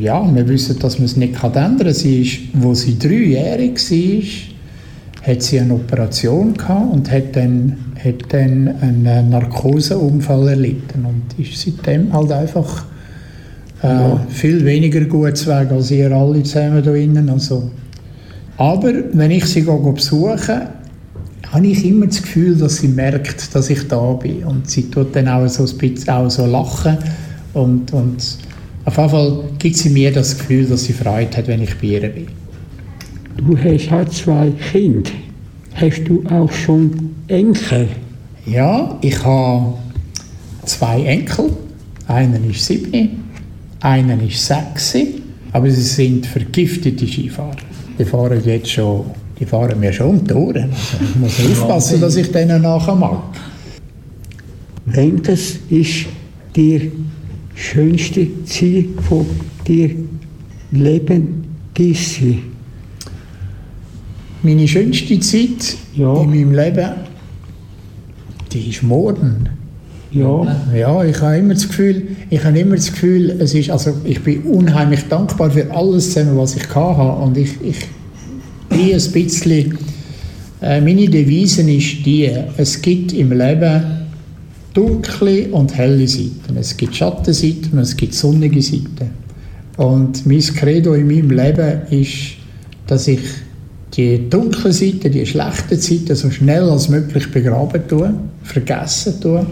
ja, wir wissen, dass man es nicht ändern kann. Sie ist, wo sie dreijährig war, hat sie eine Operation gehabt und hat dann, hat dann einen Narkoseunfall erlitten und ist seitdem halt einfach äh, viel weniger gut zu Weg als ihr alle zusammen da innen. Also, aber wenn ich sie besuche, habe ich immer das Gefühl, dass sie merkt, dass ich da bin. Und sie tut dann auch so ein bisschen auch so lachen. Und, und auf jeden Fall gibt sie mir das Gefühl, dass sie Freude hat, wenn ich bei ihr bin. Du hast halt zwei Kinder. Hast du auch schon Enkel? Ja, ich habe zwei Enkel. Einer ist sieben, einer ist sechs. Aber sie sind vergiftete Skifahrer. Die fahren jetzt schon, die fahren mir schon um die Ohren. Also ich muss aufpassen, dass ich denen nachher mag. Welches ist dir schönste Ziel von dir Leben gewesen? Meine schönste Zeit in meinem Leben, die ist morgen. Ja. Ja, ich habe immer das Gefühl, ich habe immer das Gefühl, es ist, also ich bin unheimlich dankbar für alles zusammen, was ich hatte. Und ich, ich bin ein bisschen, äh, meine Devise ist die, es gibt im Leben dunkle und helle Seiten. Es gibt Schattenseiten und es gibt sonnige Seiten. Und mein Credo in meinem Leben ist, dass ich die dunklen Seiten, die schlechten Seiten so schnell als möglich begraben tue, vergessen tue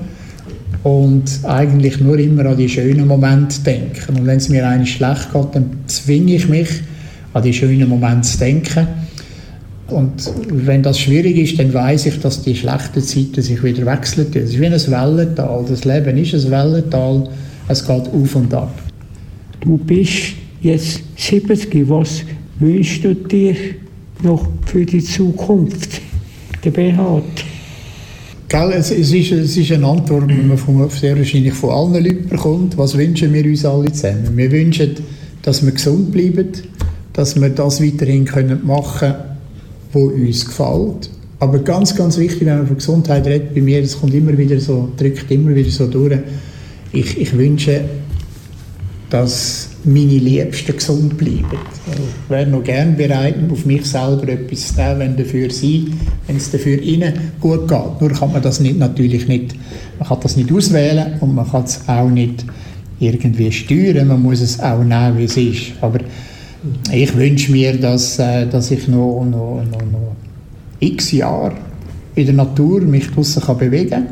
und eigentlich nur immer an die schönen Momente denken. Und wenn es mir eigentlich schlecht geht, dann zwinge ich mich, an die schönen Momente zu denken. Und wenn das schwierig ist, dann weiß ich, dass die schlechten Zeiten sich wieder wechseln. Es ist wie ein Wellental. Das Leben ist ein Wellental. Es geht auf und ab. Du bist jetzt 70. Was wünschst du dir noch für die Zukunft? Der. Gell, es, es, ist, es ist eine Antwort, die man von, sehr wahrscheinlich von allen Leuten bekommt. Was wünschen wir uns alle zusammen? Wir wünschen, dass wir gesund bleiben, dass wir das weiterhin können machen können, was uns gefällt. Aber ganz, ganz wichtig, wenn man von Gesundheit redet, bei mir, das kommt immer wieder so, drückt immer wieder so durch. Ich, ich wünsche, dass meine Liebsten gesund bleiben. Ich wäre noch gern bereit, auf mich selber etwas zu tun, wenn dafür sie, wenn es dafür ihnen gut geht. Nur kann man das nicht, natürlich nicht, man kann das nicht auswählen und man kann es auch nicht irgendwie steuern. Man muss es auch nehmen, wie es ist. Aber ich wünsche mir, dass, äh, dass ich noch, noch, noch, noch x Jahre in der Natur mich draussen kann bewegen kann.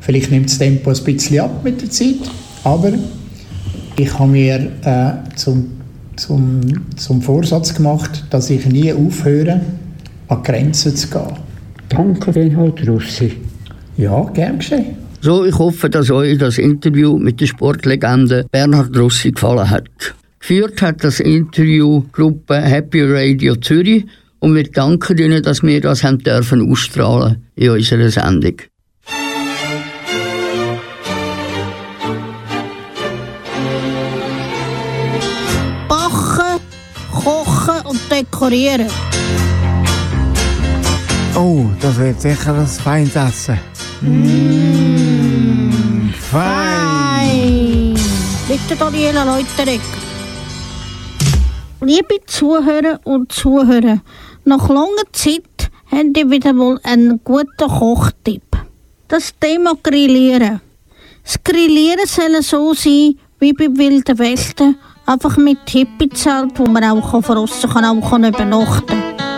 Vielleicht nimmt das Tempo ein bisschen ab mit der Zeit, aber ich habe mir äh, zum, zum, zum Vorsatz gemacht, dass ich nie aufhöre, an Grenzen zu gehen. Danke, Reinhard Russi. Ja, gern geschehen. So, ich hoffe, dass euch das Interview mit der Sportlegende Bernhard Rossi gefallen hat. Geführt hat das Interview Gruppe Happy Radio Zürich und wir danken Ihnen, dass wir das haben dürfen ausstrahlen in unserer Sendung. Backen, kochen und dekorieren. Oh, das wird sicher ein feines Essen. Mmh, fein. Bitte Daniela Leuterek. Liebe Zuhörer und Zuhörer, nach langer Zeit haben ihr wieder mal einen guten Kochtipp. Das Thema Grillieren. Das Grillieren soll so sein wie beim Wilden Westen, einfach mit Hippie-Zelt, wo man auch draussen kann, auch übernachten kann.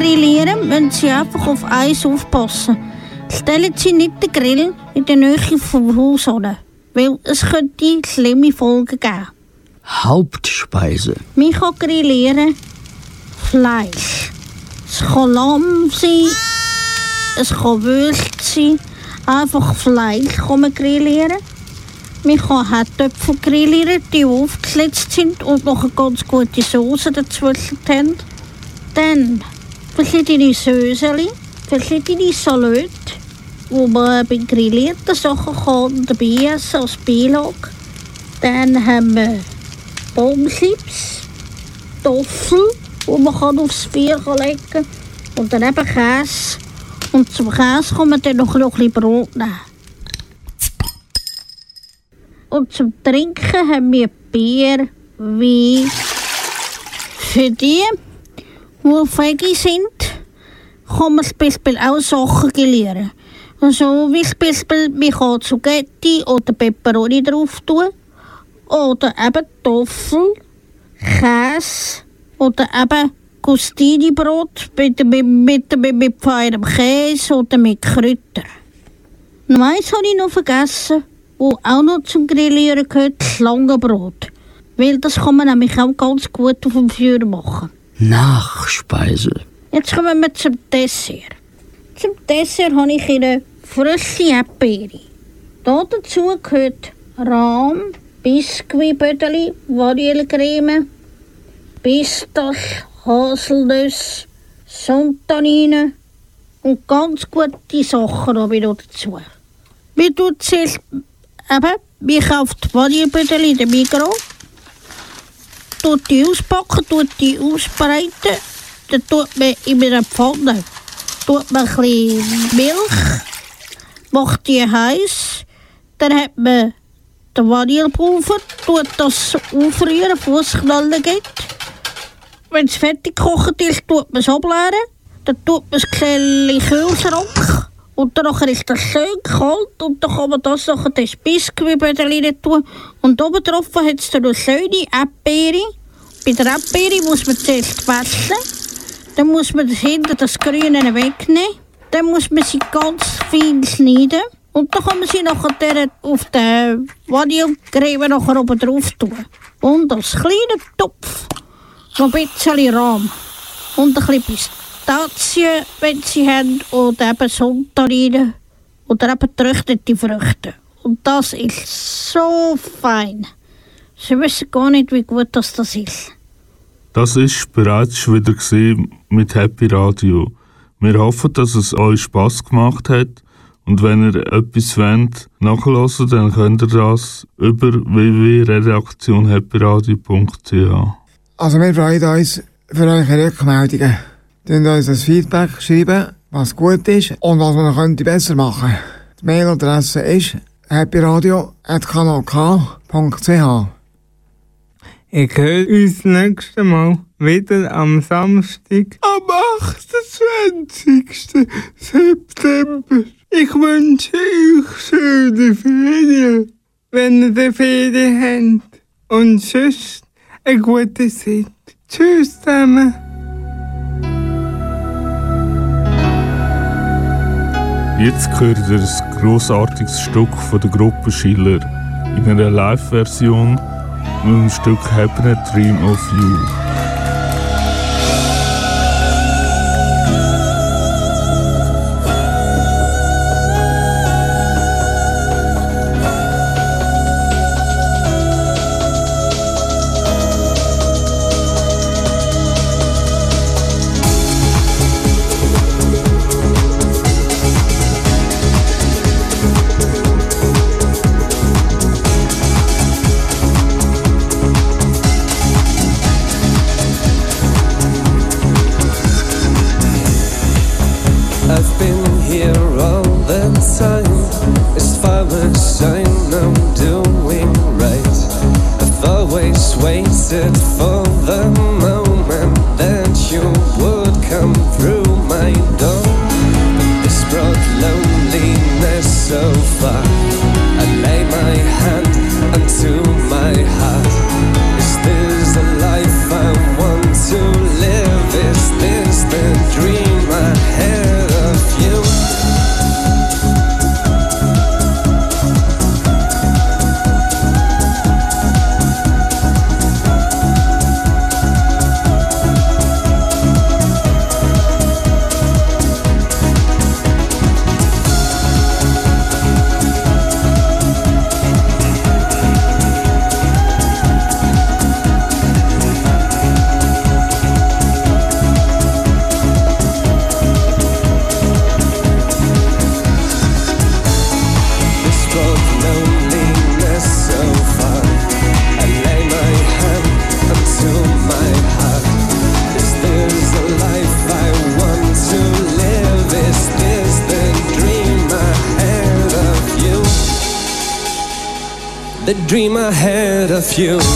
Grillieren, müssen Sie einfach auf eins aufpassen. Stellen Sie nicht den Grill in der Nähe vom Haus an, weil es könnte schlimme Folgen geben. Hauptspeise. Man kann grillieren Fleisch. Es kann Lamm sein, es kann Wurst sein, einfach Fleisch kann man grillieren. Man kann Herdöpfel grillieren, die aufgeschlitzt sind und noch eine ganz gute Soße dazwischen haben. Dann verschiedene Söseli, verschiedene Salate, wo man bei grillierten Sachen kann dabei essen als Beilage. Dann haben wir Bombchips, Toffel, wo man kann aufs Bier kann legen kann. Und dann eben Käse. Und zum Käse kann man dann noch ein bisschen Brot nehmen. Und zum Trinken haben wir Bier, Wein. Für die, Veggie sind, kann man zum Beispiel auch Sachen grillieren. Also wie zum Beispiel, man kann Zugetti oder Peperoni drauf tun. Oder eben Toffel, Käse oder eben Custini-Brot mit, mit, mit, mit, mit feinem Käse oder mit Kräutern. Noch eins habe ich noch vergessen, wo auch noch zum Grillieren gehört, Schlangenbrot. Weil das kann man nämlich auch ganz gut auf dem Feuer machen. Nachspeise. Jetzt kommen wir zum Dessert. Zum Dessert habe ich Ihnen frische Erdbeere. Da dazu gehört Rahm, Biskuitbödeli, Vanillecreme, Pistache, Haselnüsse, Sontanine und ganz gute Sachen habe ich noch dazu. Man tut zuerst eben, man kauft Vanillebödeli in der Migros, tut die auspacken, tut die ausbreiten, dann tut man in einer Pfanne tut man ein bisschen Milch, macht die heiß, dann hat man den Vanillepulver, tut das aufrühren, bevor es Knallen gibt. Wenn es fertig gekocht ist, tut man es ableeren, dann tut man es in den Kühlschrank und dann nachher ist das schön kalt und dann kann man das nachher das Biskuitbödeli rein tun und oben drauf hat es dann noch schöne Erdbeere. Bei der Erdbeere muss man zuerst waschen, dann muss man das hinten das Grüne wegnehmen, dann muss man sie ganz fein schneiden und dann kann man sie nachher auf den Vanillecreme nachher oben drauf tun. Und als kleinen Topf noch ein bisschen Rahm und ein bisschen Pistazien, wenn sie haben, oder eben Sontarine oder eben getrocknete Früchte. Und das ist so fein. Sie wissen gar nicht, wie gut das, das ist. Das ist bereits schon wieder mit Happy Radio. Wir hoffen, dass es euch Spass gemacht hat. Und wenn ihr etwas wollt, nachhören, dann könnt ihr das über www.redaktionhappyradio.ch. Also wir freuen uns für eure Rückmeldungen. Könnt uns das Feedback schreiben, was gut ist und was man könnte besser machen. Die Mailadresse ist happyradio.kanalk.ch Ich höre uns nächstes Mal wieder am Samstag am 28. September. Ich wünsche euch schöne Ferien, wenn ihr die Ferien habt. Und sonst eine gute Zeit. Tschüss zusammen. Jetzt hört ihr ein grossartiges Stück von der Gruppe Schiller in einer Live-Version mit dem Stück Happy Dream of You. set fire. perfume